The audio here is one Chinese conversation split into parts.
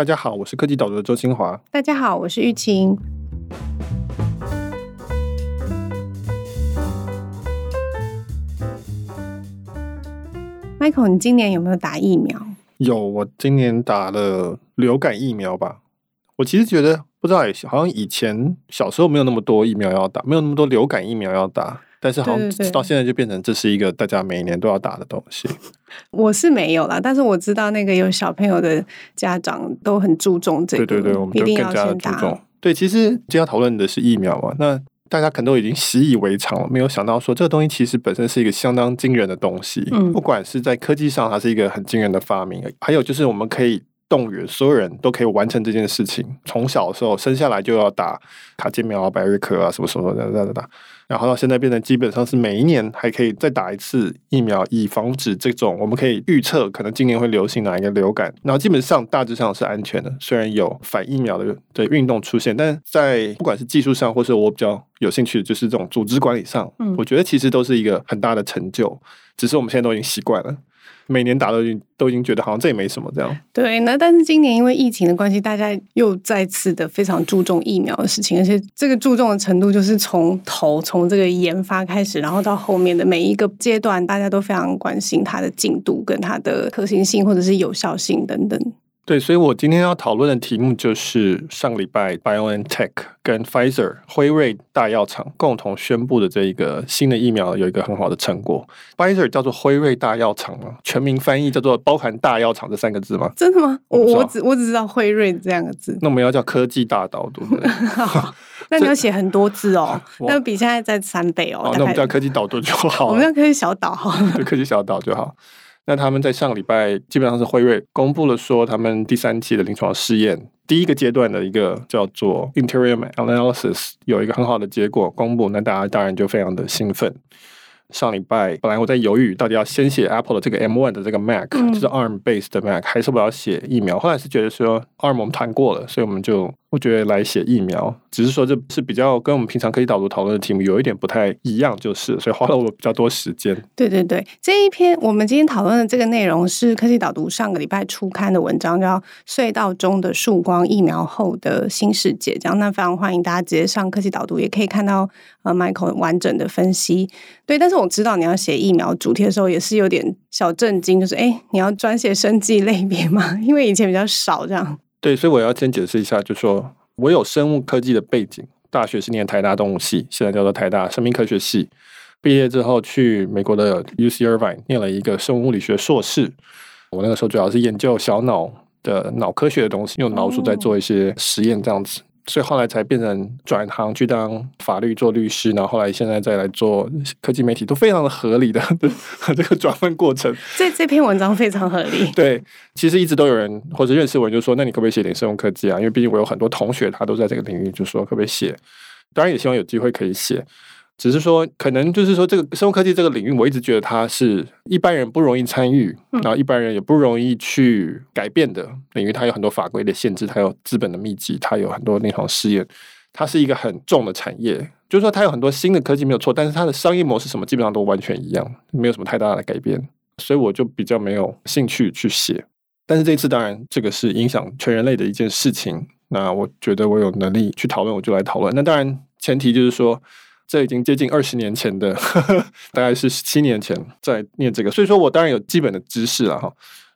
大家好，我是科技岛读的周清华。大家好，我是玉清。Michael，你今年有没有打疫苗？有，我今年打了流感疫苗吧。我其实觉得不知道，好像以前小时候没有那么多疫苗要打，没有那么多流感疫苗要打。但是好像到现在就变成这是一个大家每年都要打的东西。我是没有啦，但是我知道那个有小朋友的家长都很注重这个。对对对，我们就更加的注重。对，其实今天要讨论的是疫苗嘛，那大家可能都已经习以为常了，没有想到说这个东西其实本身是一个相当惊人的东西。嗯，不管是在科技上，它是一个很惊人的发明，还有就是我们可以。动员所有人都可以完成这件事情。从小的时候生下来就要打卡介苗啊、百日咳啊什么什么的，的，的，然后到现在变成基本上是每一年还可以再打一次疫苗，以防止这种我们可以预测可能今年会流行哪一个流感。然后基本上大致上是安全的，虽然有反疫苗的的运动出现，但在不管是技术上，或是我比较有兴趣的就是这种组织管理上，嗯，我觉得其实都是一个很大的成就。只是我们现在都已经习惯了。每年打都已经都已经觉得好像这也没什么这样。对，那但是今年因为疫情的关系，大家又再次的非常注重疫苗的事情，而且这个注重的程度就是从头从这个研发开始，然后到后面的每一个阶段，大家都非常关心它的进度跟它的可行性或者是有效性等等。对，所以我今天要讨论的题目就是上个礼拜 BioNTech 跟 Pfizer 辉瑞大药厂共同宣布的这一个新的疫苗有一个很好的成果。Pfizer 叫做辉瑞大药厂吗？全名翻译叫做包含大药厂这三个字吗？真的吗？我我只我只知道辉瑞这两个字。那我们要叫科技大岛，对不对？那你要写很多字哦，那比现在再三倍哦。那我们叫科技岛读就好。我们叫科技小岛好。对，科技小岛就好。那他们在上礼拜基本上是辉瑞公布了说，他们第三期的临床试验第一个阶段的一个叫做 interim analysis 有一个很好的结果公布，那大家当然就非常的兴奋。上礼拜本来我在犹豫到底要先写 Apple 的这个 M1 的这个 Mac，就是 ARM based 的 Mac，还是我要写疫苗？后来是觉得说 ARM 我们谈过了，所以我们就。我觉得来写疫苗，只是说这是比较跟我们平常科技导读讨论的题目有一点不太一样，就是所以花了我比较多时间。对对对，这一篇我们今天讨论的这个内容是科技导读上个礼拜初刊的文章，叫《隧道中的曙光：疫苗后的新世界》。这样，那非常欢迎大家直接上科技导读，也可以看到呃 Michael 完整的分析。对，但是我知道你要写疫苗主题的时候，也是有点小震惊，就是哎，你要专写生技类别吗？因为以前比较少这样。对，所以我要先解释一下，就是说我有生物科技的背景，大学是念台大动物系，现在叫做台大生命科学系。毕业之后去美国的 UC Irvine 念了一个生物物理学硕士。我那个时候主要是研究小脑的脑科学的东西，用老鼠在做一些实验这样子。所以后来才变成转行去当法律做律师，然后后来现在再来做科技媒体，都非常的合理的 这个转换过程。这这篇文章非常合理。对，其实一直都有人或者认识我就说，那你可不可以写点生物科技啊？因为毕竟我有很多同学他都在这个领域，就说可不可以写？当然也希望有机会可以写。只是说，可能就是说，这个生物科技这个领域，我一直觉得它是一般人不容易参与，然后一般人也不容易去改变的领域。它有很多法规的限制，它有资本的密集，它有很多临床试验，它是一个很重的产业。就是说，它有很多新的科技没有错，但是它的商业模式什么基本上都完全一样，没有什么太大的改变。所以我就比较没有兴趣去写。但是这次，当然这个是影响全人类的一件事情。那我觉得我有能力去讨论，我就来讨论。那当然前提就是说。这已经接近二十年前的，呵呵，大概是十七年前在念这个，所以说我当然有基本的知识了哈。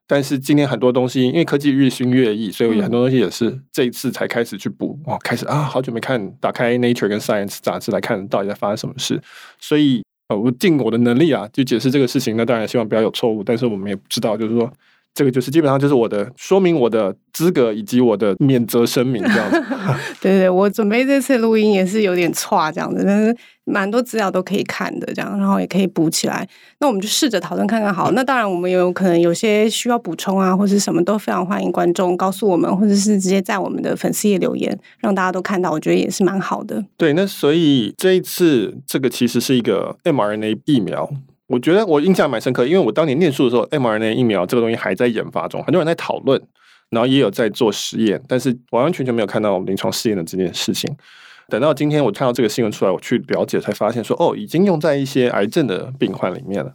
但是今天很多东西，因为科技日新月异，所以很多东西也是这一次才开始去补哦，开始啊，好久没看，打开 Nature 跟 Science 杂志来看到底在发生什么事。所以呃，我尽我的能力啊，就解释这个事情。那当然希望不要有错误，但是我们也不知道，就是说。这个就是基本上就是我的说明，我的资格以及我的免责声明这样子。对对，我准备这次录音也是有点差这样子，但是蛮多资料都可以看的这样，然后也可以补起来。那我们就试着讨论看看好。那当然我们有可能有些需要补充啊，或者什么都非常欢迎观众告诉我们，或者是直接在我们的粉丝页留言，让大家都看到，我觉得也是蛮好的。对，那所以这一次这个其实是一个 mRNA 疫苗。我觉得我印象蛮深刻，因为我当年念书的时候，mRNA 疫苗这个东西还在研发中，很多人在讨论，然后也有在做实验，但是完完全全没有看到临床试验的这件事情。等到今天我看到这个新闻出来，我去了解才发现说，哦，已经用在一些癌症的病患里面了。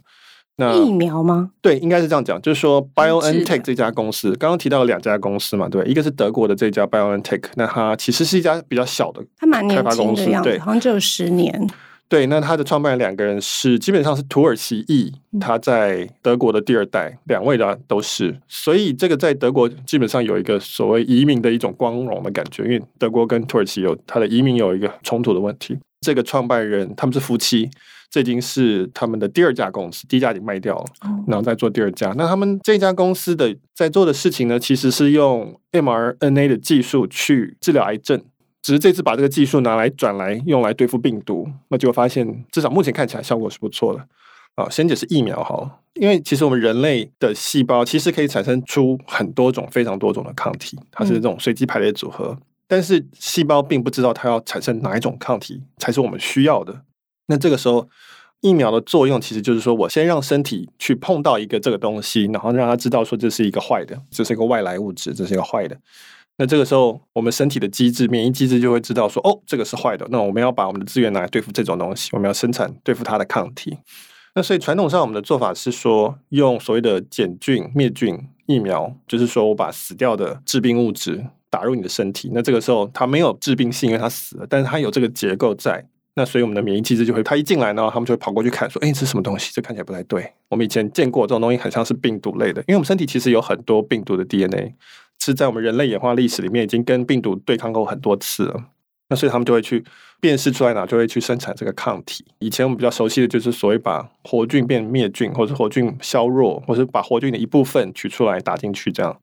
那疫苗吗？对，应该是这样讲，就是说 BioNTech 这家公司，刚刚提到了两家公司嘛，对，一个是德国的这家 BioNTech，那它其实是一家比较小的，它蛮年轻的样子，好像只有十年。对，那他的创办人两个人是基本上是土耳其裔，他在德国的第二代，两位的都是，所以这个在德国基本上有一个所谓移民的一种光荣的感觉，因为德国跟土耳其有他的移民有一个冲突的问题。这个创办人他们是夫妻，这已经是他们的第二家公司，第一家已经卖掉了，然后再做第二家。那他们这家公司的在做的事情呢，其实是用 mRNA 的技术去治疗癌症。只是这次把这个技术拿来转来用来对付病毒，那就发现至少目前看起来效果是不错的。啊，先解释疫苗好了，因为其实我们人类的细胞其实可以产生出很多种、非常多种的抗体，它是这种随机排列组合。但是细胞并不知道它要产生哪一种抗体才是我们需要的。那这个时候，疫苗的作用其实就是说我先让身体去碰到一个这个东西，然后让它知道说这是一个坏的，这是一个外来物质，这是一个坏的。那这个时候，我们身体的机制，免疫机制就会知道说，哦，这个是坏的。那我们要把我们的资源拿来对付这种东西，我们要生产对付它的抗体。那所以传统上我们的做法是说，用所谓的减菌灭菌疫苗，就是说我把死掉的致病物质打入你的身体。那这个时候它没有致病性，因为它死了，但是它有这个结构在。那所以我们的免疫机制就会，它一进来呢，他们就会跑过去看，说，哎，这是什么东西？这看起来不太对。我们以前见过这种东西，很像是病毒类的，因为我们身体其实有很多病毒的 DNA。是在我们人类演化历史里面已经跟病毒对抗过很多次了，那所以他们就会去辨识出来哪，就会去生产这个抗体。以前我们比较熟悉的就是所谓把活菌变灭菌，或者活菌削弱，或者把活菌的一部分取出来打进去这样。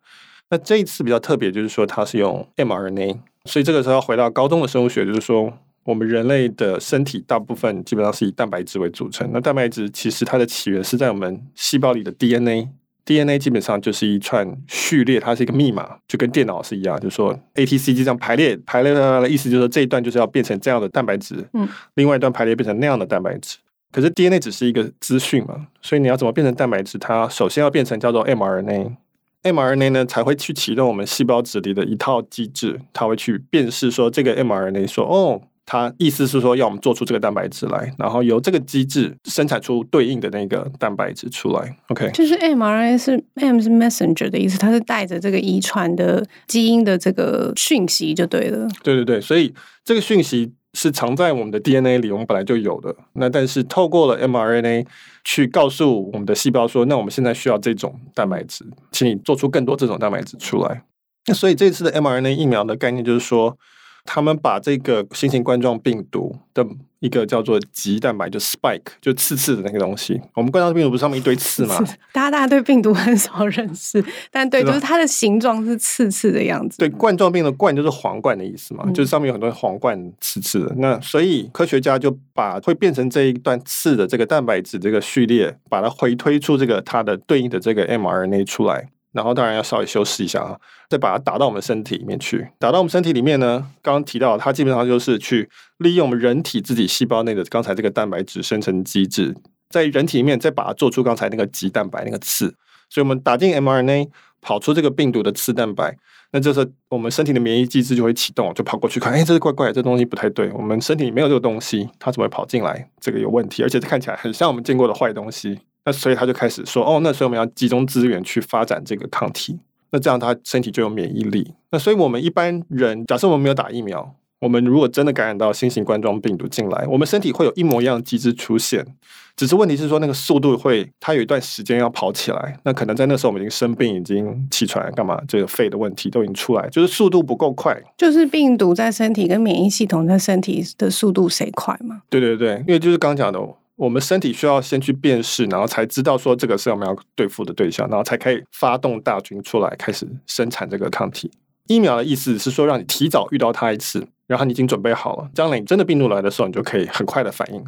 那这一次比较特别，就是说它是用 mRNA，所以这个时候要回到高中的生物学，就是说我们人类的身体大部分基本上是以蛋白质为组成。那蛋白质其实它的起源是在我们细胞里的 DNA。DNA 基本上就是一串序列，它是一个密码，就跟电脑是一样，就是说 A T C 就这样排列排列的意思，就是说这一段就是要变成这样的蛋白质，嗯，另外一段排列变成那样的蛋白质。可是 DNA 只是一个资讯嘛，所以你要怎么变成蛋白质？它首先要变成叫做 mRNA，mRNA 呢才会去启动我们细胞质里的一套机制，它会去辨识说这个 mRNA 说哦。它意思是说，要我们做出这个蛋白质来，然后由这个机制生产出对应的那个蛋白质出来。OK，就是 mRNA 是 M 是 messenger 的意思，它是带着这个遗传的基因的这个讯息就对了。对对对，所以这个讯息是藏在我们的 DNA 里，我们本来就有的。那但是透过了 mRNA 去告诉我们的细胞说，那我们现在需要这种蛋白质，请你做出更多这种蛋白质出来。那所以这次的 mRNA 疫苗的概念就是说。他们把这个新型冠状病毒的一个叫做棘蛋白，就 spike，就刺刺的那个东西。我们冠状病毒不是上面一堆刺吗？大家大家对病毒很少认识，但对，就是它的形状是刺刺的样子。对，冠状病的冠就是皇冠的意思嘛，嗯、就是上面有很多皇冠刺刺的。那所以科学家就把会变成这一段刺的这个蛋白质这个序列，把它回推出这个它的对应的这个 mRNA 出来。然后当然要稍微修饰一下啊，再把它打到我们身体里面去。打到我们身体里面呢，刚刚提到它基本上就是去利用我们人体自己细胞内的刚才这个蛋白质生成机制，在人体里面再把它做出刚才那个棘蛋白那个刺。所以我们打进 mRNA，跑出这个病毒的刺蛋白，那这时候我们身体的免疫机制就会启动，就跑过去看，哎，这是怪怪，这东西不太对，我们身体没有这个东西，它怎么会跑进来？这个有问题，而且看起来很像我们见过的坏东西。那所以他就开始说，哦，那所以我们要集中资源去发展这个抗体，那这样他身体就有免疫力。那所以我们一般人，假设我们没有打疫苗，我们如果真的感染到新型冠状病毒进来，我们身体会有一模一样的机制出现，只是问题是说那个速度会，它有一段时间要跑起来。那可能在那时候我们已经生病，已经气喘干嘛，这个肺的问题都已经出来，就是速度不够快。就是病毒在身体跟免疫系统在身体的速度谁快嘛？对对对，因为就是刚讲的。我们身体需要先去辨识，然后才知道说这个是我们要对付的对象，然后才可以发动大军出来开始生产这个抗体。疫苗的意思是说，让你提早遇到它一次，然后你已经准备好了，将来你真的病毒来的时候，你就可以很快的反应，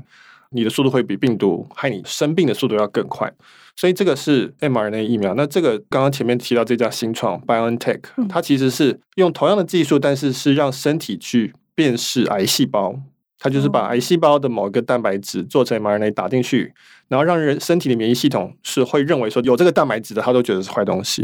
你的速度会比病毒害你生病的速度要更快。所以这个是 mRNA 疫苗。那这个刚刚前面提到这家新创 BioNTech，它其实是用同样的技术，但是是让身体去辨识癌细胞。它就是把癌细胞的某一个蛋白质做成 mRNA 打进去，然后让人身体的免疫系统是会认为说有这个蛋白质的，它都觉得是坏东西，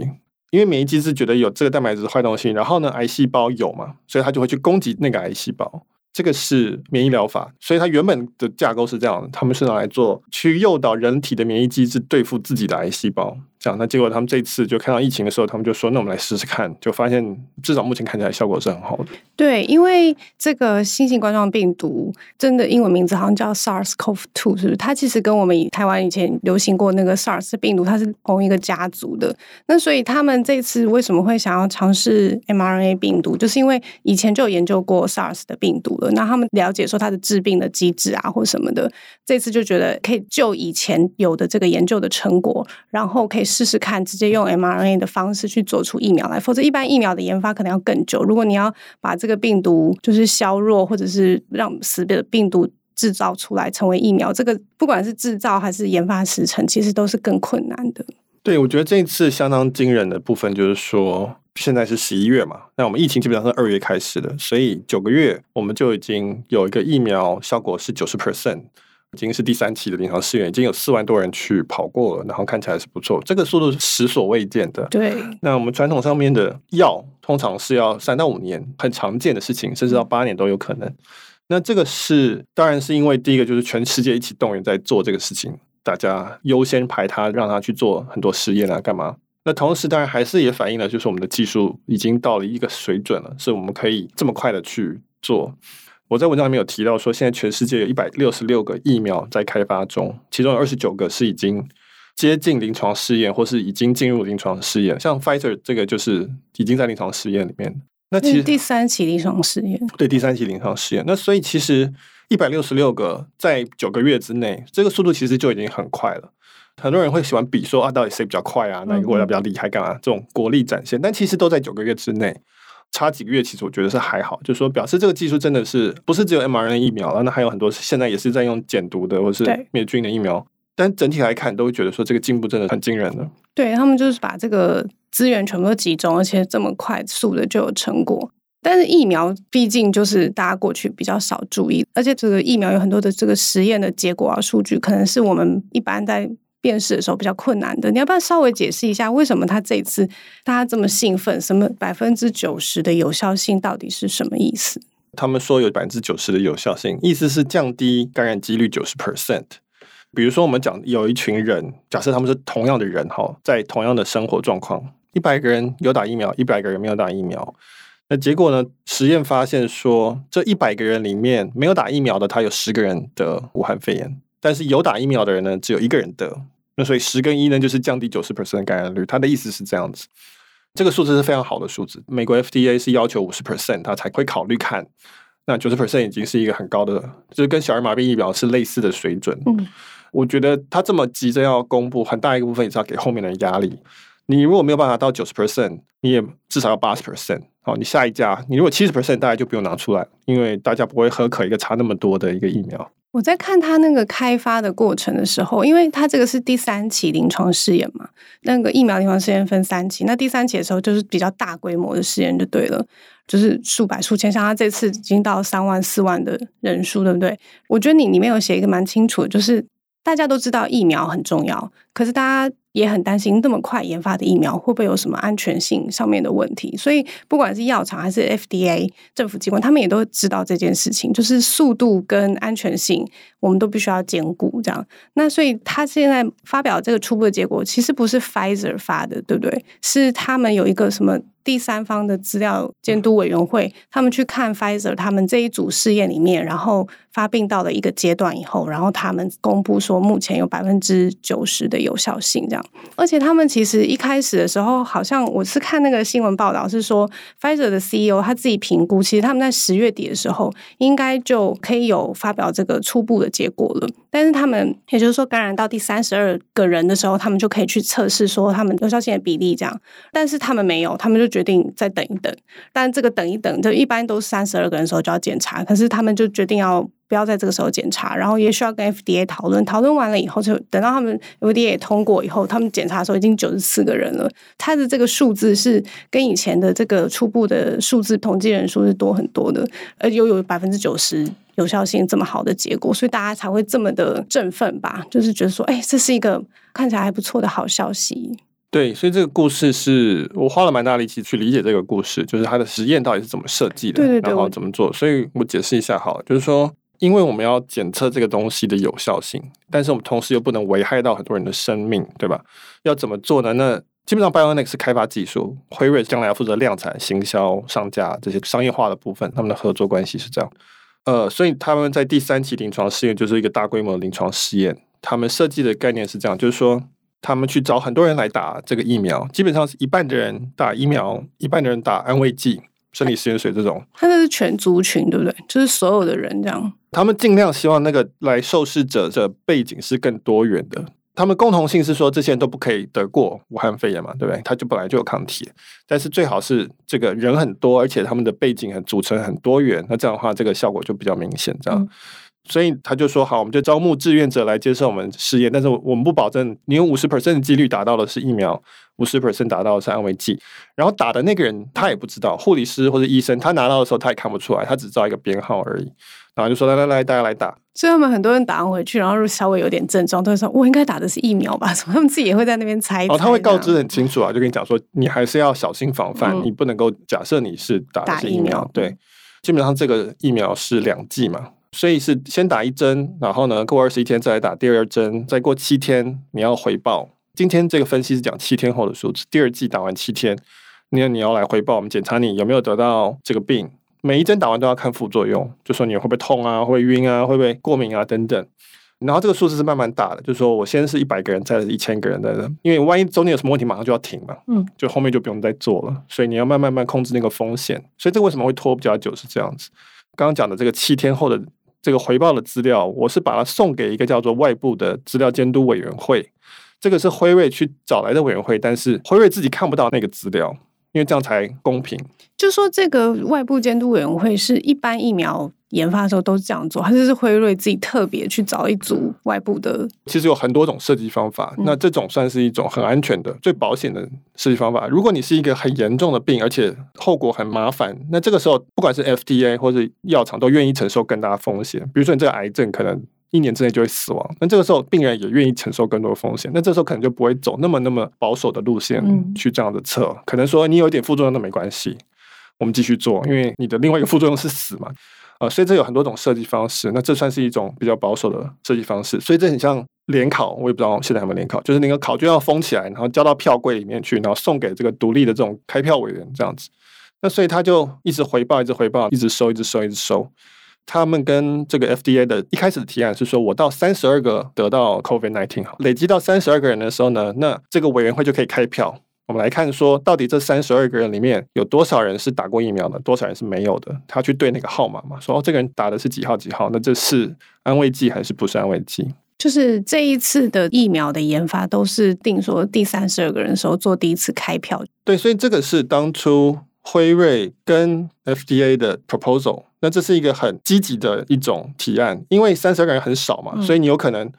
因为免疫机制觉得有这个蛋白质是坏东西，然后呢，癌细胞有嘛，所以它就会去攻击那个癌细胞。这个是免疫疗法，所以它原本的架构是这样的，他们是拿来做去诱导人体的免疫机制对付自己的癌细胞。那结果他们这次就看到疫情的时候，他们就说：“那我们来试试看。”就发现至少目前看起来效果是很好的。对，因为这个新型冠状病毒真的英文名字好像叫 SARS-CoV-2，是不是？它其实跟我们台湾以前流行过那个 SARS 病毒，它是同一个家族的。那所以他们这次为什么会想要尝试 mRNA 病毒，就是因为以前就有研究过 SARS 的病毒了。那他们了解说它的致病的机制啊，或什么的，这次就觉得可以就以前有的这个研究的成果，然后可以。试试看，直接用 mRNA 的方式去做出疫苗来，否则一般疫苗的研发可能要更久。如果你要把这个病毒就是削弱，或者是让死的病毒制造出来成为疫苗，这个不管是制造还是研发时程，其实都是更困难的。对，我觉得这一次相当惊人的部分就是说，现在是十一月嘛，那我们疫情基本上是二月开始的，所以九个月我们就已经有一个疫苗效果是九十 percent。已经是第三期的临床试验，已经有四万多人去跑过了，然后看起来是不错，这个速度是前所未见的。对，那我们传统上面的药通常是要三到五年，很常见的事情，甚至到八年都有可能。那这个是当然是因为第一个就是全世界一起动员在做这个事情，大家优先排他，让他去做很多实验啊，干嘛？那同时当然还是也反映了，就是我们的技术已经到了一个水准了，是我们可以这么快的去做。我在文章里面有提到说，现在全世界有一百六十六个疫苗在开发中，其中有二十九个是已经接近临床试验，或是已经进入临床试验。像 Pfizer 这个就是已经在临床试验里面。那其实第三期临床试验，对，第三期临床试验。那所以其实一百六十六个在九个月之内，这个速度其实就已经很快了。很多人会喜欢比说啊，到底谁比较快啊？哪个国家比较厉害？干嘛？这种国力展现，但其实都在九个月之内。差几个月，其实我觉得是还好，就是说表示这个技术真的是不是只有 mRNA 疫苗了，那还有很多现在也是在用减毒的或是灭菌的疫苗，但整体来看都会觉得说这个进步真的很惊人的。对，他们就是把这个资源全部都集中，而且这么快速的就有成果。但是疫苗毕竟就是大家过去比较少注意，而且这个疫苗有很多的这个实验的结果啊数据，可能是我们一般在。辨识的时候比较困难的，你要不要稍微解释一下为什么他这一次大家这么兴奋？什么百分之九十的有效性到底是什么意思？他们说有百分之九十的有效性，意思是降低感染几率九十 percent。比如说，我们讲有一群人，假设他们是同样的人哈，在同样的生活状况，一百个人有打疫苗，一百个人没有打疫苗。那结果呢？实验发现说，这一百个人里面没有打疫苗的，他有十个人得武汉肺炎，但是有打疫苗的人呢，只有一个人得。那所以十跟一呢，就是降低九十 percent 感染率。他的意思是这样子，这个数字是非常好的数字。美国 FDA 是要求五十 percent，他才会考虑看。那九十 percent 已经是一个很高的，就是跟小儿麻痹疫苗是类似的水准。嗯，我觉得他这么急着要公布，很大一个部分也是要给后面的压力。你如果没有办法到九十 percent，你也至少要八十 percent。好，你下一家，你如果七十 percent，大家就不用拿出来，因为大家不会喝可一个差那么多的一个疫苗。我在看他那个开发的过程的时候，因为他这个是第三期临床试验嘛，那个疫苗临床试验分三期，那第三期的时候就是比较大规模的试验就对了，就是数百数千，像他这次已经到三万四万的人数，对不对？我觉得你里面有写一个蛮清楚的，就是大家都知道疫苗很重要，可是大家。也很担心这么快研发的疫苗会不会有什么安全性上面的问题，所以不管是药厂还是 FDA 政府机关，他们也都知道这件事情，就是速度跟安全性，我们都必须要兼顾。这样，那所以他现在发表这个初步的结果，其实不是 Pfizer 发的，对不对？是他们有一个什么？第三方的资料监督委员会，他们去看 Pfizer 他们这一组试验里面，然后发病到了一个阶段以后，然后他们公布说目前有百分之九十的有效性，这样。而且他们其实一开始的时候，好像我是看那个新闻报道是说，Pfizer 的 CEO 他自己评估，其实他们在十月底的时候应该就可以有发表这个初步的结果了。但是他们也就是说，感染到第三十二个人的时候，他们就可以去测试说他们有效性的比例这样。但是他们没有，他们就。决定再等一等，但这个等一等，就一般都是三十二个人的时候就要检查，可是他们就决定要不要在这个时候检查，然后也需要跟 FDA 讨论，讨论完了以后，就等到他们 FDA 通过以后，他们检查的时候已经九十四个人了，他的这个数字是跟以前的这个初步的数字统计人数是多很多的，而又有百分之九十有效性这么好的结果，所以大家才会这么的振奋吧，就是觉得说，哎，这是一个看起来还不错的好消息。对，所以这个故事是我花了蛮大力气去理解这个故事，就是它的实验到底是怎么设计的，对对对，然后怎么做。所以我解释一下好了，就是说，因为我们要检测这个东西的有效性，但是我们同时又不能危害到很多人的生命，对吧？要怎么做呢？那基本上 b i o n i c 是开发技术，辉瑞将来要负责量产、行销、上架这些商业化的部分，他们的合作关系是这样。呃，所以他们在第三期临床试验就是一个大规模的临床试验，他们设计的概念是这样，就是说。他们去找很多人来打这个疫苗，基本上是一半的人打疫苗，一半的人打安慰剂、生理实验水这种。它这是全族群，对不对？就是所有的人这样。他们尽量希望那个来受试者的背景是更多元的。他们共同性是说，这些人都不可以得过武汉肺炎嘛，对不对？他就本来就有抗体，但是最好是这个人很多，而且他们的背景很组成很多元，那这样的话，这个效果就比较明显，这样。嗯所以他就说好，我们就招募志愿者来接受我们试验，但是我们不保证你有五十 percent 的几率打到的是疫苗，五十 percent 打到的是安慰剂。然后打的那个人他也不知道，护理师或者医生他拿到的时候他也看不出来，他只知道一个编号而已。然后就说来来来，大家来打。所以他们很多人打完回去，然后稍微有点症状，都会说我应该打的是疫苗吧？什么？他们自己也会在那边猜，猜。哦，他会告知很清楚啊，就跟你讲说，你还是要小心防范，嗯、你不能够假设你是打的是疫苗。疫苗对，基本上这个疫苗是两剂嘛。所以是先打一针，然后呢，过二十一天再来打第二针，再过七天你要回报。今天这个分析是讲七天后的数字，第二季打完七天，你你要来回报，我们检查你有没有得到这个病。每一针打完都要看副作用，就说你会不会痛啊，会不会晕啊，会不会过敏啊等等。然后这个数字是慢慢打的，就是说我先是一百个人，再是一千个人的，因为万一中间有什么问题，马上就要停嘛，嗯，就后面就不用再做了。所以你要慢慢慢控制那个风险。所以这为什么会拖比较久是这样子。刚刚讲的这个七天后的。这个回报的资料，我是把它送给一个叫做外部的资料监督委员会。这个是辉瑞去找来的委员会，但是辉瑞自己看不到那个资料。因为这样才公平。就说这个外部监督委员会是一般疫苗研发的时候都是这样做，还是是辉瑞自己特别去找一组外部的？其实有很多种设计方法，那这种算是一种很安全的、最保险的设计方法。如果你是一个很严重的病，而且后果很麻烦，那这个时候不管是 FDA 或者药厂都愿意承受更大的风险。比如说你这个癌症可能。一年之内就会死亡，那这个时候病人也愿意承受更多的风险，那这时候可能就不会走那么那么保守的路线去这样的测，嗯、可能说你有一点副作用都没关系，我们继续做，因为你的另外一个副作用是死嘛，呃，所以这有很多种设计方式，那这算是一种比较保守的设计方式，所以这很像联考，我也不知道现在有没有联考，就是那个考卷要封起来，然后交到票柜里面去，然后送给这个独立的这种开票委员这样子，那所以他就一直回报，一直回报，一直收，一直收，一直收。他们跟这个 FDA 的一开始的提案是说，我到三十二个得到 COVID-19 好，累积到三十二个人的时候呢，那这个委员会就可以开票。我们来看说，到底这三十二个人里面有多少人是打过疫苗的，多少人是没有的？他去对那个号码嘛，说哦，这个人打的是几号几号，那这是安慰剂还是不是安慰剂？就是这一次的疫苗的研发都是定说第三十二个人的时候做第一次开票。对，所以这个是当初。辉瑞跟 FDA 的 proposal，那这是一个很积极的一种提案，因为三十二个人很少嘛，所以你有可能，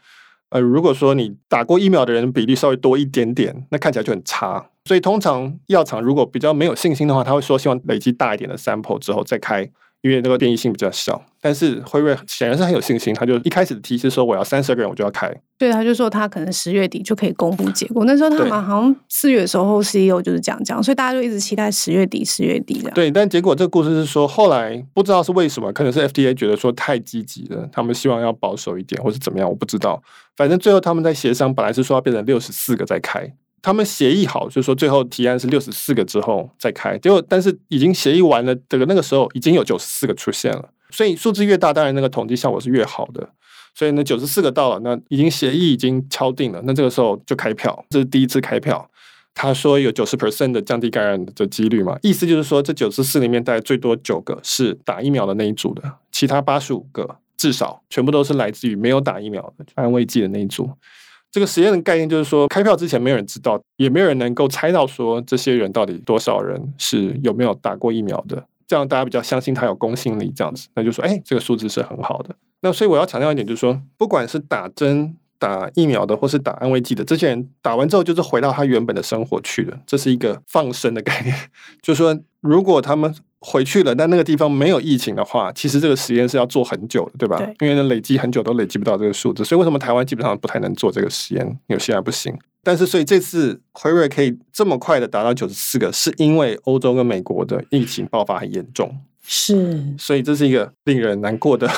呃，如果说你打过疫苗的人比例稍微多一点点，那看起来就很差。所以通常药厂如果比较没有信心的话，他会说希望累积大一点的 sample 之后再开。因为那个变异性比较小，但是辉瑞显然是很有信心，他就一开始的提示说我要三十个人我就要开，对，他就说他可能十月底就可以公布结果。那时候他们好像四月的时候 CEO 就是这样讲，所以大家就一直期待十月底，十月底这样。对，但结果这个故事是说后来不知道是为什么，可能是 FDA 觉得说太积极了，他们希望要保守一点，或是怎么样，我不知道。反正最后他们在协商，本来是说要变成六十四个再开。他们协议好，就是说最后提案是六十四个之后再开，结果但是已经协议完了，这个那个时候已经有九十四个出现了，所以数字越大，当然那个统计效果是越好的。所以呢，九十四个到了，那已经协议已经敲定了，那这个时候就开票，这是第一次开票。他说有九十 percent 的降低感染的几率嘛，意思就是说这九十四里面大概最多九个是打疫苗的那一组的，其他八十五个至少全部都是来自于没有打疫苗的安慰剂的那一组。这个实验的概念就是说，开票之前没有人知道，也没有人能够猜到说这些人到底多少人是有没有打过疫苗的，这样大家比较相信他有公信力，这样子，那就说，哎，这个数字是很好的。那所以我要强调一点，就是说，不管是打针、打疫苗的，或是打安慰剂的，这些人打完之后就是回到他原本的生活去了，这是一个放生的概念，就是说，如果他们。回去了，但那个地方没有疫情的话，其实这个实验是要做很久的，对吧？对。因为，累积很久都累积不到这个数字，所以为什么台湾基本上不太能做这个实验？有些还不行。但是所以这次辉瑞可以这么快的达到九十四个，是因为欧洲跟美国的疫情爆发很严重，是，所以这是一个令人难过的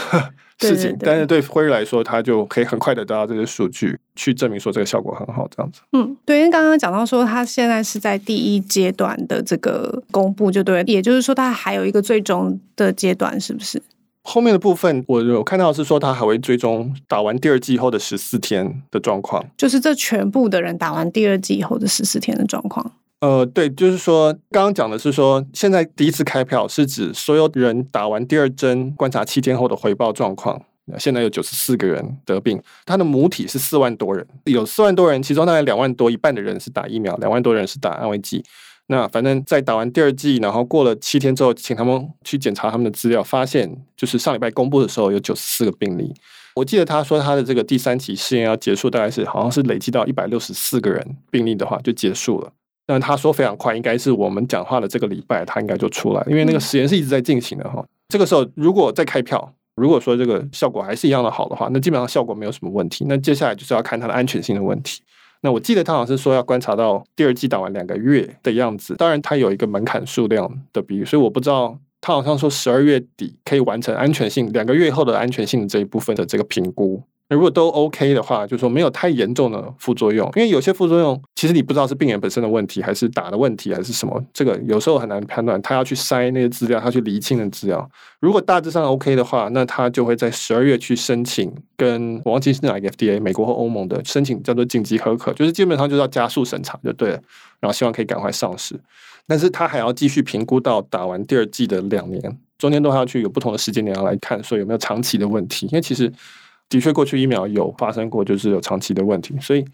事情。对对对，但是对辉瑞来说，他就可以很快的得到这些数据，去证明说这个效果很好，这样子。嗯，对，因为刚刚讲到说，他现在是在第一阶段的这个公布，就对，也就是说，他还有一个最终的阶段，是不是？后面的部分，我有看到是说，他还会追踪打完第二剂后的十四天的状况，就是这全部的人打完第二剂后的十四天的状况。呃，对，就是说，刚刚讲的是说，现在第一次开票是指所有人打完第二针，观察七天后的回报状况。现在有九十四个人得病，他的母体是四万多人，有四万多人，其中大概两万多，一半的人是打疫苗，两万多人是打安慰剂。那反正，在打完第二剂，然后过了七天之后，请他们去检查他们的资料，发现就是上礼拜公布的时候有九十四个病例。我记得他说他的这个第三期试验要结束，大概是好像是累计到一百六十四个人病例的话就结束了。但他说非常快，应该是我们讲话的这个礼拜，他应该就出来，因为那个实验是一直在进行的哈。这个时候如果再开票，如果说这个效果还是一样的好的话，那基本上效果没有什么问题。那接下来就是要看它的安全性的问题。那我记得他好像是说要观察到第二季打完两个月的样子，当然它有一个门槛数量的比喻，所以我不知道他好像说十二月底可以完成安全性两个月后的安全性这一部分的这个评估。那如果都 OK 的话，就是说没有太严重的副作用，因为有些副作用其实你不知道是病人本身的问题，还是打的问题，还是什么，这个有时候很难判断。他要去筛那些资料，他去厘清的资料。如果大致上 OK 的话，那他就会在十二月去申请，跟我忘记是哪个 FDA，美国或欧盟的申请叫做紧急核可，就是基本上就是要加速审查就对了，然后希望可以赶快上市。但是他还要继续评估到打完第二季的两年，中间都还要去有不同的时间点要来看，说有没有长期的问题，因为其实。的确，过去疫苗有发生过，就是有长期的问题，所以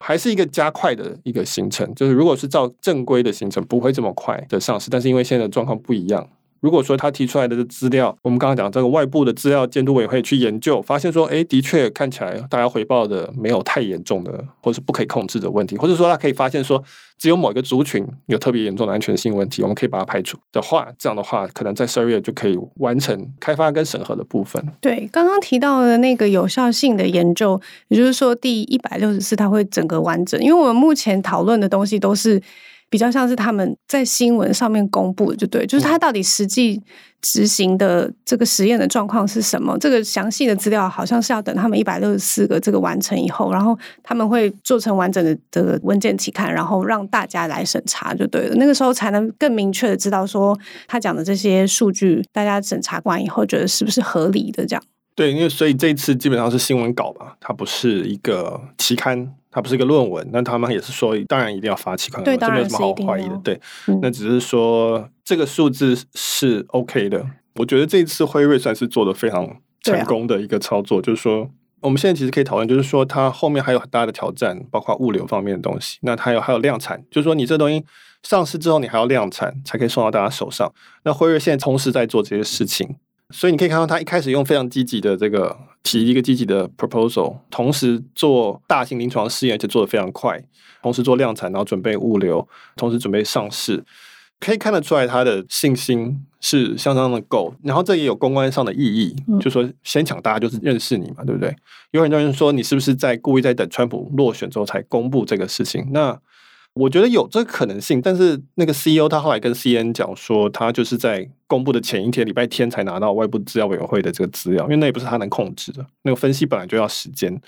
还是一个加快的一个行程。就是如果是照正规的行程，不会这么快的上市，但是因为现在的状况不一样。如果说他提出来的资料，我们刚刚讲这个外部的资料监督委员会去研究，发现说，哎，的确看起来大家回报的没有太严重的，或是不可以控制的问题，或者说他可以发现说，只有某一个族群有特别严重的安全性问题，我们可以把它排除的话，这样的话，可能在十二月就可以完成开发跟审核的部分。对，刚刚提到的那个有效性的研究，也就是说第一百六十四它会整个完整，因为我们目前讨论的东西都是。比较像是他们在新闻上面公布的，就对，就是他到底实际执行的这个实验的状况是什么？这个详细的资料好像是要等他们一百六十四个这个完成以后，然后他们会做成完整的这个文件期刊，然后让大家来审查，就对了。那个时候才能更明确的知道说他讲的这些数据，大家审查完以后觉得是不是合理的这样。对，因为所以这一次基本上是新闻稿吧，它不是一个期刊，它不是一个论文。那他们也是说，当然一定要发期刊，对，这没有什么好怀疑的。对，嗯、那只是说这个数字是 OK 的。我觉得这一次辉瑞算是做的非常成功的一个操作，啊、就是说我们现在其实可以讨论，就是说它后面还有很大的挑战，包括物流方面的东西。那它还有还有量产，就是说你这东西上市之后，你还要量产才可以送到大家手上。那辉瑞现在同时在做这些事情。所以你可以看到，他一开始用非常积极的这个提一个积极的 proposal，同时做大型临床试验，而且做得非常快，同时做量产，然后准备物流，同时准备上市，可以看得出来他的信心是相当的够。然后这也有公关上的意义，就说先抢大家就是认识你嘛，对不对？有很多人说你是不是在故意在等川普落选之后才公布这个事情？那我觉得有这个可能性，但是那个 CEO 他后来跟 CN 讲说，他就是在公布的前一天，礼拜天才拿到外部资料委员会的这个资料，因为那也不是他能控制的，那个分析本来就要时间。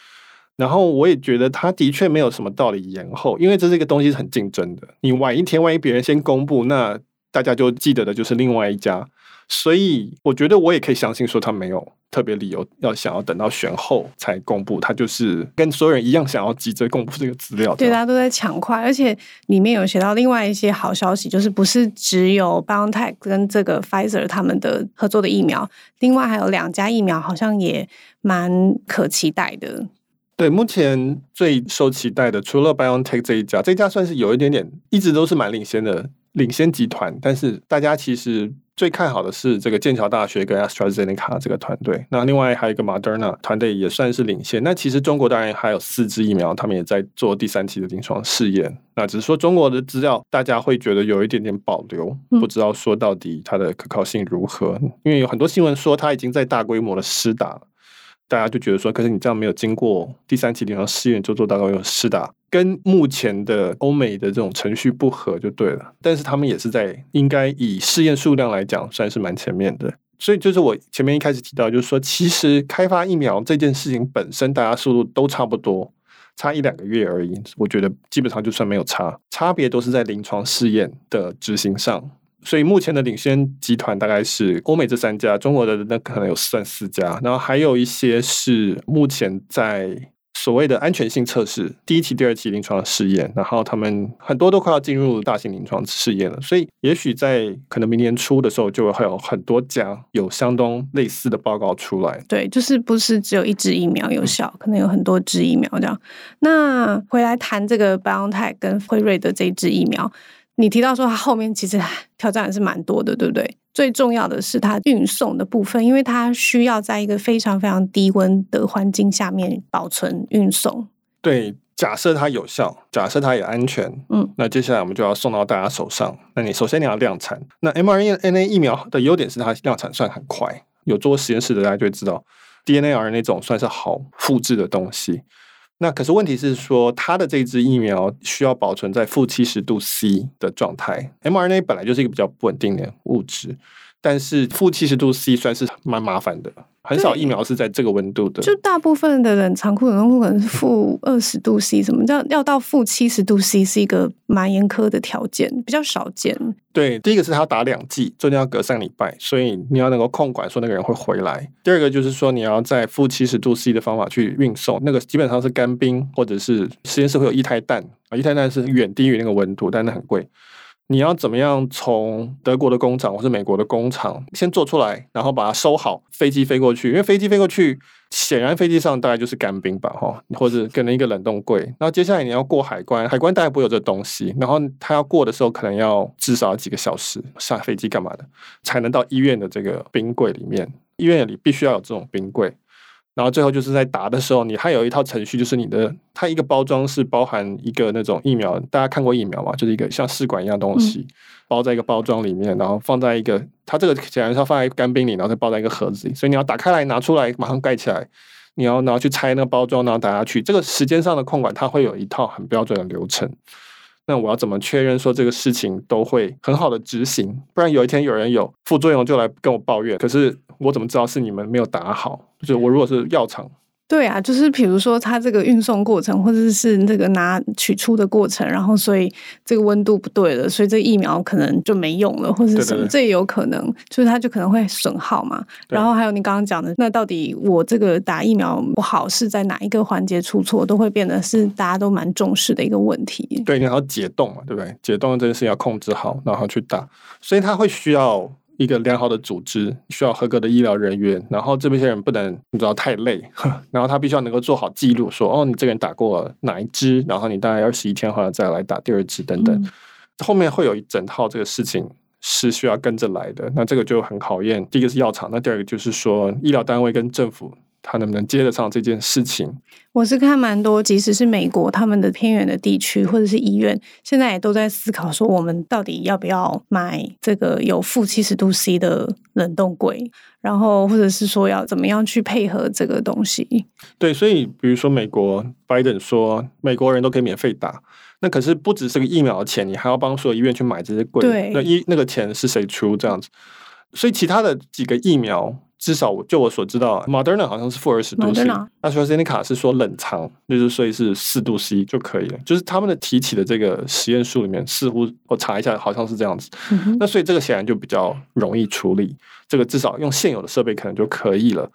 然后我也觉得他的确没有什么道理延后，因为这是一个东西是很竞争的，你晚一天，万一别人先公布，那大家就记得的就是另外一家。所以我觉得我也可以相信说他没有特别理由要想要等到选后才公布，他就是跟所有人一样想要急着公布这个资料。对，大家都在抢快，而且里面有写到另外一些好消息，就是不是只有 BioNTech 跟这个 Pfizer 他们的合作的疫苗，另外还有两家疫苗好像也蛮可期待的。对，目前最受期待的除了 BioNTech 这一家，这一家算是有一点点一直都是蛮领先的领先集团，但是大家其实。最看好的是这个剑桥大学跟 AstraZeneca 这个团队，那另外还有一个 Moderna 团队也算是领先。那其实中国当然还有四支疫苗，他们也在做第三期的临床试验。那只是说中国的资料，大家会觉得有一点点保留，不知道说到底它的可靠性如何。因为有很多新闻说它已经在大规模的施打了，大家就觉得说，可是你这样没有经过第三期临床试验就做大规模施打，跟目前的欧美的这种程序不合就对了。但是他们也是在应该以试验数量来讲，算是蛮前面的。所以就是我前面一开始提到，就是说，其实开发疫苗这件事情本身，大家速度都差不多，差一两个月而已。我觉得基本上就算没有差，差别都是在临床试验的执行上。所以目前的领先集团大概是欧美这三家，中国的那可能有算四家，然后还有一些是目前在。所谓的安全性测试，第一期、第二期临床试验，然后他们很多都快要进入大型临床试验了，所以也许在可能明年初的时候，就会有很多家有相当类似的报告出来。对，就是不是只有一支疫苗有效，可能有很多支疫苗这样。那回来谈这个百奥泰跟辉瑞的这一支疫苗，你提到说它后面其实挑战还是蛮多的，对不对？最重要的是它运送的部分，因为它需要在一个非常非常低温的环境下面保存运送。对，假设它有效，假设它也安全，嗯，那接下来我们就要送到大家手上。那你首先你要量产。那 mRNA 疫苗的优点是它量产算很快，有做实验室的大家就会知道，DNA、RNA 那种算是好复制的东西。那可是问题是说，它的这支疫苗需要保存在负七十度 C 的状态。mRNA 本来就是一个比较不稳定的物质，但是负七十度 C 算是蛮麻烦的。很少疫苗是在这个温度的，就大部分的冷藏库冷冻库可能是负二十度 C，什么叫要到负七十度 C 是一个蛮严苛的条件，比较少见。对，第一个是他要打两剂，中间要隔三礼拜，所以你要能够控管说那个人会回来。第二个就是说你要在负七十度 C 的方法去运送，那个基本上是干冰或者是实验室会有液态氮啊，液态氮是远低于那个温度，但那很贵。你要怎么样从德国的工厂或是美国的工厂先做出来，然后把它收好，飞机飞过去，因为飞机飞过去，显然飞机上大概就是干冰吧，哈，或者可能一个冷冻柜。然后接下来你要过海关，海关大概不会有这东西，然后他要过的时候，可能要至少几个小时下飞机干嘛的，才能到医院的这个冰柜里面。医院里必须要有这种冰柜。然后最后就是在打的时候，你还有一套程序，就是你的它一个包装是包含一个那种疫苗，大家看过疫苗吗？就是一个像试管一样东西，包在一个包装里面，然后放在一个它这个显然是要放在干冰里，然后再包在一个盒子里，所以你要打开来拿出来，马上盖起来，你要拿去拆那个包装，然后打下去。这个时间上的控管，它会有一套很标准的流程。那我要怎么确认说这个事情都会很好的执行？不然有一天有人有副作用就来跟我抱怨，可是我怎么知道是你们没有打好？就是我如果是药厂。对啊，就是比如说它这个运送过程，或者是那个拿取出的过程，然后所以这个温度不对了，所以这疫苗可能就没用了，或者是什么，对对对，这也有可能，就是它就可能会损耗嘛。然后还有你刚刚讲的，那到底我这个打疫苗不好是在哪一个环节出错，都会变得是大家都蛮重视的一个问题。对，你要解冻嘛，对不对？解冻这件事要控制好，然后去打，所以它会需要。一个良好的组织需要合格的医疗人员，然后这边些人不能你知道太累，然后他必须要能够做好记录，说哦，你这个人打过哪一支，然后你大概二十一天后来再来打第二支等等，嗯、后面会有一整套这个事情是需要跟着来的，那这个就很考验。第一个是药厂，那第二个就是说医疗单位跟政府。他能不能接得上这件事情？我是看蛮多，即使是美国他们的偏远的地区或者是医院，现在也都在思考说，我们到底要不要买这个有负七十度 C 的冷冻柜，然后或者是说要怎么样去配合这个东西？对，所以比如说美国拜登说，美国人都可以免费打，那可是不只是个疫苗的钱，你还要帮所有医院去买这些柜，对，那医那个钱是谁出？这样子，所以其他的几个疫苗。至少我就我所知道，Moderna 好像是负二十度 C，那 AstraZeneca 是说冷藏，就是所以是四度 C 就可以了。就是他们的提起的这个实验数里面，似乎我查一下，好像是这样子。嗯、那所以这个显然就比较容易处理，这个至少用现有的设备可能就可以了。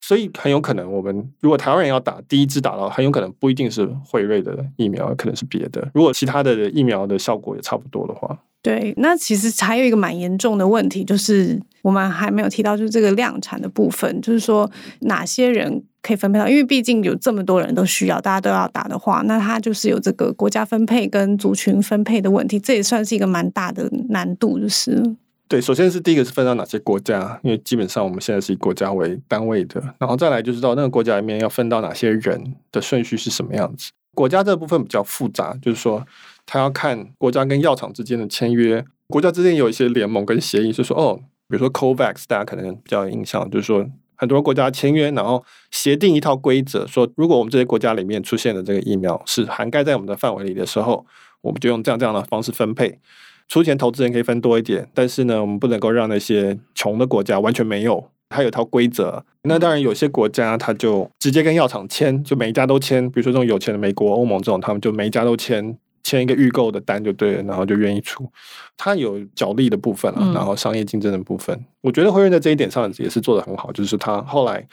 所以很有可能，我们如果台湾人要打第一支打到，很有可能不一定是辉瑞的疫苗，可能是别的。如果其他的疫苗的效果也差不多的话。对，那其实还有一个蛮严重的问题，就是我们还没有提到，就是这个量产的部分，就是说哪些人可以分配到，因为毕竟有这么多人都需要，大家都要打的话，那它就是有这个国家分配跟族群分配的问题，这也算是一个蛮大的难度，就是。对，首先是第一个是分到哪些国家，因为基本上我们现在是以国家为单位的，然后再来就是到那个国家里面要分到哪些人的顺序是什么样子。国家这部分比较复杂，就是说。他要看国家跟药厂之间的签约，国家之间有一些联盟跟协议，是说哦，比如说 COVAX，大家可能比较有印象，就是说很多国家签约，然后协定一套规则，说如果我们这些国家里面出现的这个疫苗是涵盖在我们的范围里的时候，我们就用这样这样的方式分配，出钱投资人可以分多一点，但是呢，我们不能够让那些穷的国家完全没有，它有一套规则。那当然，有些国家它就直接跟药厂签，就每一家都签，比如说这种有钱的美国、欧盟这种，他们就每一家都签。签一个预购的单就对了，然后就愿意出，它有角力的部分了，然后商业竞争的部分，嗯、我觉得辉瑞在这一点上也是做得很好，就是他后来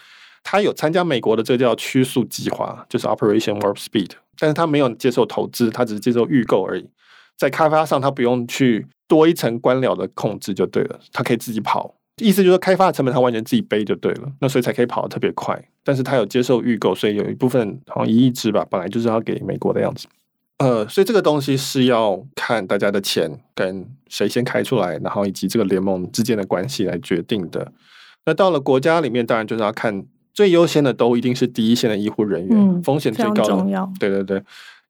他有参加美国的这个叫驱速计划，就是 Operation Warp Speed，但是他没有接受投资，他只是接受预购而已，在开发上他不用去多一层官僚的控制就对了，他可以自己跑，意思就是说开发的成本他完全自己背就对了，那所以才可以跑得特别快，但是他有接受预购，所以有一部分好像一亿支吧，本来就是要给美国的样子。呃，所以这个东西是要看大家的钱跟谁先开出来，然后以及这个联盟之间的关系来决定的。那到了国家里面，当然就是要看最优先的都一定是第一线的医护人员，嗯、风险最高的，对对对，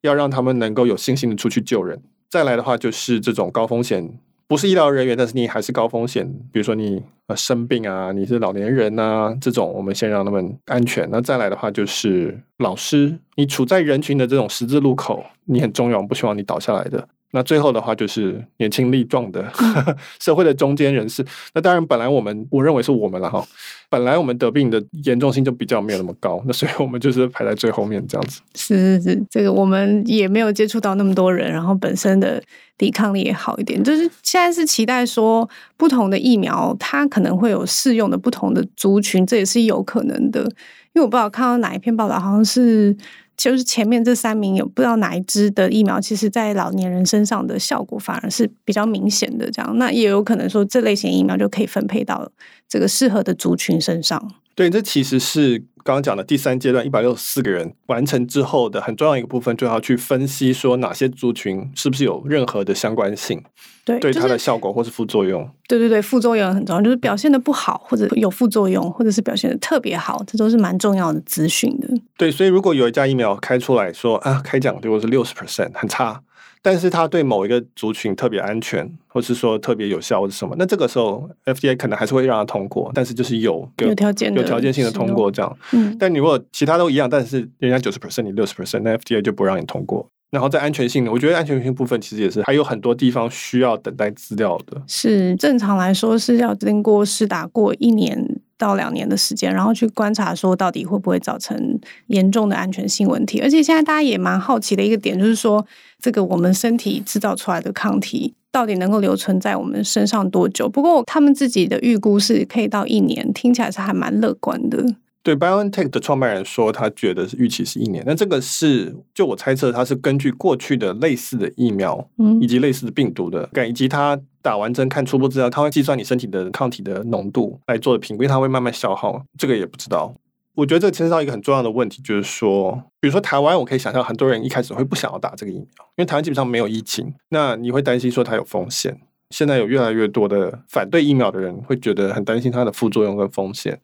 要让他们能够有信心的出去救人。再来的话，就是这种高风险。不是医疗人员，但是你还是高风险，比如说你呃生病啊，你是老年人呐，这种我们先让他们安全。那再来的话就是老师，你处在人群的这种十字路口，你很重要，我们不希望你倒下来的。那最后的话就是年轻力壮的 社会的中间人士。那当然，本来我们我认为是我们了哈。本来我们得病的严重性就比较没有那么高，那所以我们就是排在最后面这样子。是是是，这个我们也没有接触到那么多人，然后本身的抵抗力也好一点。就是现在是期待说，不同的疫苗它可能会有适用的不同的族群，这也是有可能的。因为我不知道看到哪一篇报道，好像是。就是前面这三名有不知道哪一支的疫苗，其实在老年人身上的效果反而是比较明显的。这样，那也有可能说这类型疫苗就可以分配到这个适合的族群身上。对，这其实是刚刚讲的第三阶段，一百六十四个人完成之后的很重要一个部分，就要去分析说哪些族群是不是有任何的相关性。对，对它的效果或是副作用，就是，对对对，副作用很重要，就是表现的不好，或者有副作用，或者是表现的特别好，这都是蛮重要的资讯的。对，所以如果有一家疫苗开出来说啊，开奖结果是六十 percent，很差，但是它对某一个族群特别安全，或是说特别有效，或者什么，那这个时候 FDA 可能还是会让它通过，但是就是有有条件有条件性的通过这样。嗯，但你如果其他都一样，但是人家九十 percent，你六十 percent，那 FDA 就不让你通过。然后在安全性，我觉得安全性部分其实也是还有很多地方需要等待资料的。是正常来说是要经过试打过一年到两年的时间，然后去观察说到底会不会造成严重的安全性问题。而且现在大家也蛮好奇的一个点，就是说这个我们身体制造出来的抗体到底能够留存在我们身上多久？不过他们自己的预估是可以到一年，听起来是还蛮乐观的。对，BioNTech 的创办人说，他觉得是预期是一年。那这个是，就我猜测，他是根据过去的类似的疫苗，嗯，以及类似的病毒的感，以及他打完针看初步资料，他会计算你身体的抗体的浓度来做的评估，因为它会慢慢消耗。这个也不知道。我觉得这牵涉到一个很重要的问题，就是说，比如说台湾，我可以想象很多人一开始会不想要打这个疫苗，因为台湾基本上没有疫情，那你会担心说它有风险。现在有越来越多的反对疫苗的人会觉得很担心它的副作用跟风险。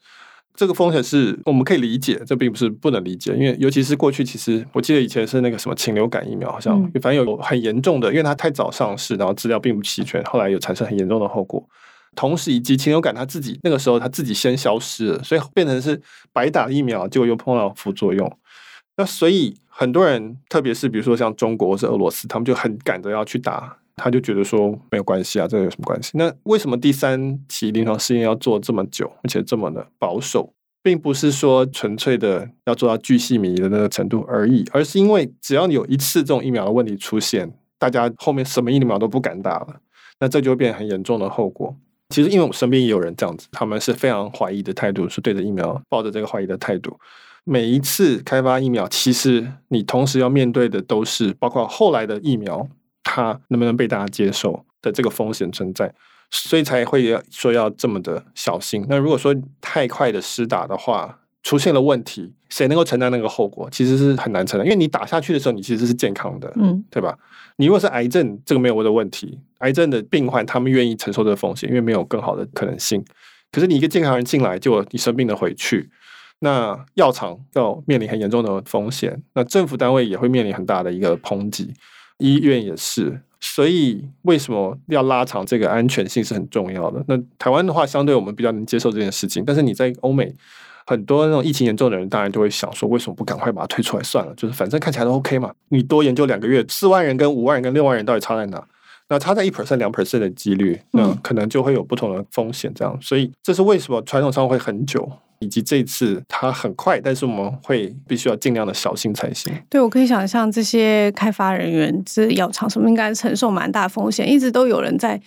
这个风险是我们可以理解，这并不是不能理解，因为尤其是过去，其实我记得以前是那个什么禽流感疫苗，好像反正有很严重的，因为它太早上市，然后资料并不齐全，后来有产生很严重的后果。同时，以及禽流感它自己那个时候它自己先消失了，所以变成是白打疫苗，结果又碰到副作用。那所以很多人，特别是比如说像中国或是俄罗斯，他们就很赶着要去打。他就觉得说没有关系啊，这个有什么关系？那为什么第三期临床试验要做这么久，而且这么的保守，并不是说纯粹的要做到巨细靡遗的那个程度而已，而是因为只要你有一次这种疫苗的问题出现，大家后面什么疫苗都不敢打了，那这就会变很严重的后果。其实因为我身边也有人这样子，他们是非常怀疑的态度，是对着疫苗抱着这个怀疑的态度。每一次开发疫苗，其实你同时要面对的都是包括后来的疫苗。它能不能被大家接受的这个风险存在，所以才会说要这么的小心。那如果说太快的施打的话，出现了问题，谁能够承担那个后果？其实是很难承担，因为你打下去的时候，你其实是健康的，嗯，对吧？你如果是癌症，这个没有我的问题，癌症的病患他们愿意承受这个风险，因为没有更好的可能性。可是你一个健康人进来，结果你生病了回去，那药厂要面临很严重的风险，那政府单位也会面临很大的一个抨击。医院也是，所以为什么要拉长这个安全性是很重要的。那台湾的话，相对我们比较能接受这件事情，但是你在欧美，很多那种疫情严重的人，当然就会想说，为什么不赶快把它推出来算了？就是反正看起来都 OK 嘛，你多研究两个月，四万人跟五万人跟六万人到底差在哪？那差在一 percent 两 percent 的几率，那可能就会有不同的风险。这样，所以这是为什么传统上会很久。以及这次它很快，但是我们会必须要尽量的小心才行。对，我可以想象这些开发人员，这药厂什么应该承受蛮大风险，一直都有人在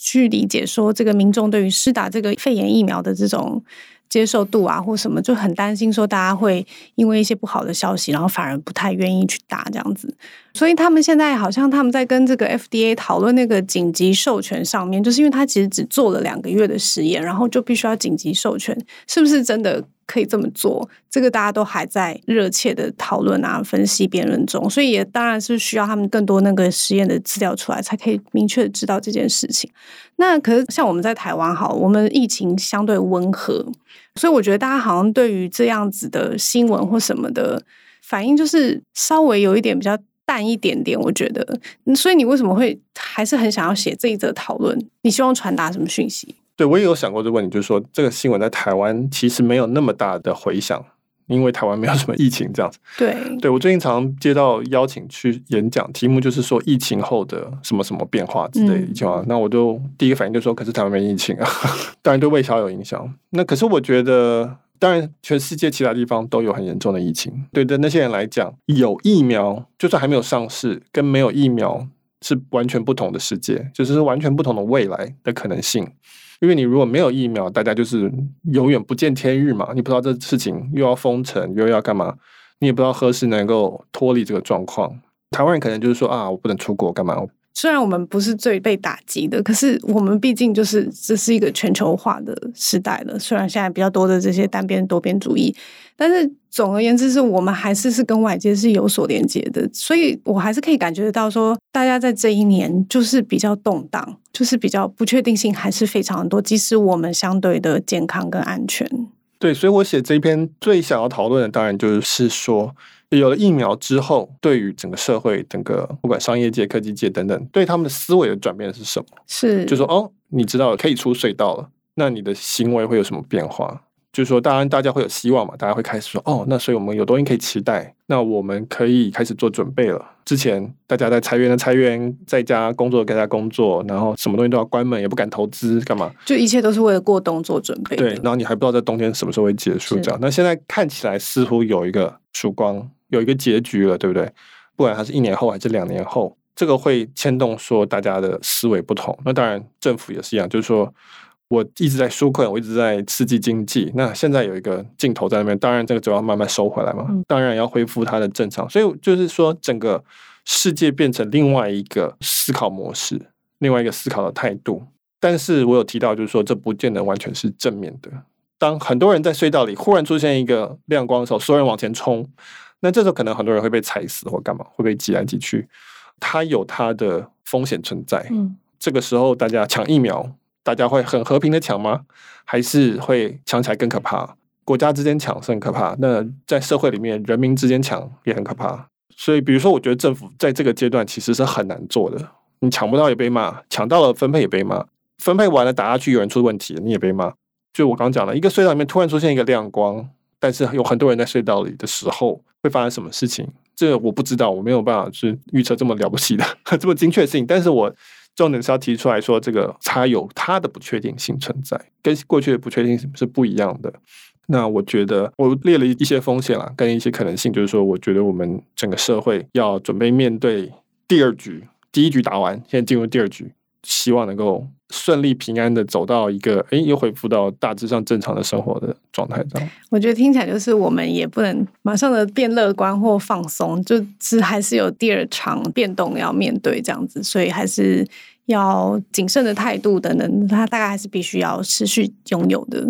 去理解说，这个民众对于施打这个肺炎疫苗的这种。接受度啊，或什么就很担心，说大家会因为一些不好的消息，然后反而不太愿意去打这样子。所以他们现在好像他们在跟这个 FDA 讨论那个紧急授权上面，就是因为他其实只做了两个月的实验，然后就必须要紧急授权，是不是真的？可以这么做，这个大家都还在热切的讨论啊、分析、辩论中，所以也当然是需要他们更多那个实验的资料出来，才可以明确知道这件事情。那可是像我们在台湾，好，我们疫情相对温和，所以我觉得大家好像对于这样子的新闻或什么的反应，就是稍微有一点比较淡一点点。我觉得，所以你为什么会还是很想要写这一则讨论？你希望传达什么讯息？对，我也有想过这个问题，就是说这个新闻在台湾其实没有那么大的回响，因为台湾没有什么疫情这样子。对，对我最近常接到邀请去演讲，题目就是说疫情后的什么什么变化之类的一句话，那我就第一个反应就是说，可是台湾没疫情啊，当然对卫消有影响。那可是我觉得，当然全世界其他地方都有很严重的疫情。对的那些人来讲，有疫苗就算还没有上市，跟没有疫苗是完全不同的世界，就是完全不同的未来的可能性。因为你如果没有疫苗，大家就是永远不见天日嘛。你不知道这事情又要封城，又要干嘛，你也不知道何时能够脱离这个状况。台湾人可能就是说啊，我不能出国干嘛？虽然我们不是最被打击的，可是我们毕竟就是这是一个全球化的时代了。虽然现在比较多的这些单边多边主义，但是总而言之，是我们还是是跟外界是有所连接的。所以我还是可以感觉得到说，大家在这一年就是比较动荡，就是比较不确定性还是非常多。即使我们相对的健康跟安全，对，所以我写这篇最想要讨论的，当然就是说。有了疫苗之后，对于整个社会、整个不管商业界、科技界等等，对他们的思维的转变是什么？是，就说哦，你知道了可以出隧道了，那你的行为会有什么变化？就是说，当然大家会有希望嘛，大家会开始说哦，那所以我们有东西可以期待，那我们可以开始做准备了。之前大家在裁员的裁员，在家工作的在家工作，然后什么东西都要关门，也不敢投资，干嘛？就一切都是为了过冬做准备。对，然后你还不知道在冬天什么时候会结束，这样。那现在看起来似乎有一个曙光。有一个结局了，对不对？不管它是一年后还是两年后，这个会牵动说大家的思维不同。那当然，政府也是一样，就是说我一直在纾困，我一直在刺激经济。那现在有一个镜头在那边，当然这个就要慢慢收回来嘛。当然要恢复它的正常。所以就是说，整个世界变成另外一个思考模式，另外一个思考的态度。但是我有提到，就是说这不见得完全是正面的。当很多人在隧道里忽然出现一个亮光的时候，所有人往前冲。那这时候可能很多人会被踩死或干嘛，会被挤来挤去，它有它的风险存在。嗯，这个时候大家抢疫苗，大家会很和平的抢吗？还是会抢起来更可怕？国家之间抢是很可怕，那在社会里面人民之间抢也很可怕。所以，比如说，我觉得政府在这个阶段其实是很难做的。你抢不到也被骂，抢到了分配也被骂，分配完了打下去有人出问题，你也被骂。就我刚讲了，一个隧道里面突然出现一个亮光。但是有很多人在隧道里的时候会发生什么事情？这个我不知道，我没有办法去预测这么了不起的、这么精确的事情。但是我重点是要提出来说，这个它有它的不确定性存在，跟过去的不确定性是不一样的。那我觉得我列了一些风险啦，跟一些可能性，就是说，我觉得我们整个社会要准备面对第二局，第一局打完，现在进入第二局。希望能够顺利平安的走到一个，哎，又恢复到大致上正常的生活的状态这样。我觉得听起来就是我们也不能马上的变乐观或放松，就是还是有第二场变动要面对这样子，所以还是要谨慎的态度等等，它大概还是必须要持续拥有的。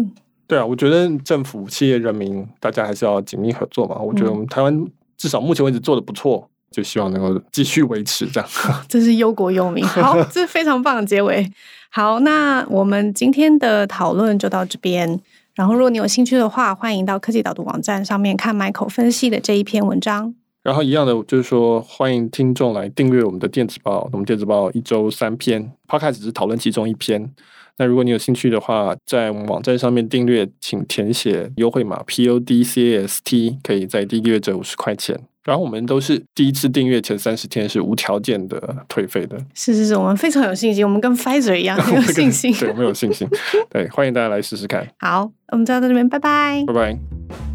对啊，我觉得政府、企业、人民，大家还是要紧密合作嘛。我觉得我们台湾至少目前为止做的不错。就希望能够继续维持这样，这是忧国忧民。好，这是非常棒的结尾。好，那我们今天的讨论就到这边。然后，如果你有兴趣的话，欢迎到科技导读网站上面看 Michael 分析的这一篇文章。然后一样的就是说，欢迎听众来订阅我们的电子报。我们电子报一周三篇，Podcast 只是讨论其中一篇。那如果你有兴趣的话，在我们网站上面订阅，请填写优惠码 PODCAST，可以在第一个月折五十块钱。然后我们都是第一次订阅前三十天是无条件的退费的。是是是，我们非常有信心，我们跟 Pfizer 一样 很有信心。对，我们有信心。对，欢迎大家来试试看。好，我们就到这边，拜拜。拜拜。